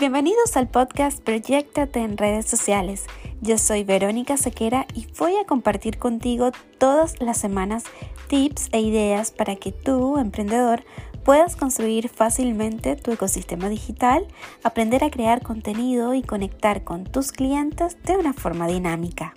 Bienvenidos al podcast Proyectate en redes sociales. Yo soy Verónica Sequera y voy a compartir contigo todas las semanas tips e ideas para que tú, emprendedor, puedas construir fácilmente tu ecosistema digital, aprender a crear contenido y conectar con tus clientes de una forma dinámica.